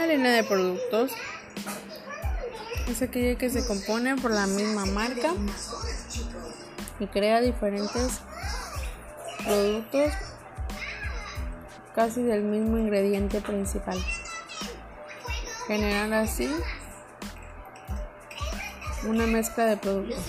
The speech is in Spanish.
Una línea de productos es aquella que se compone por la misma marca y crea diferentes productos casi del mismo ingrediente principal. Generar así una mezcla de productos.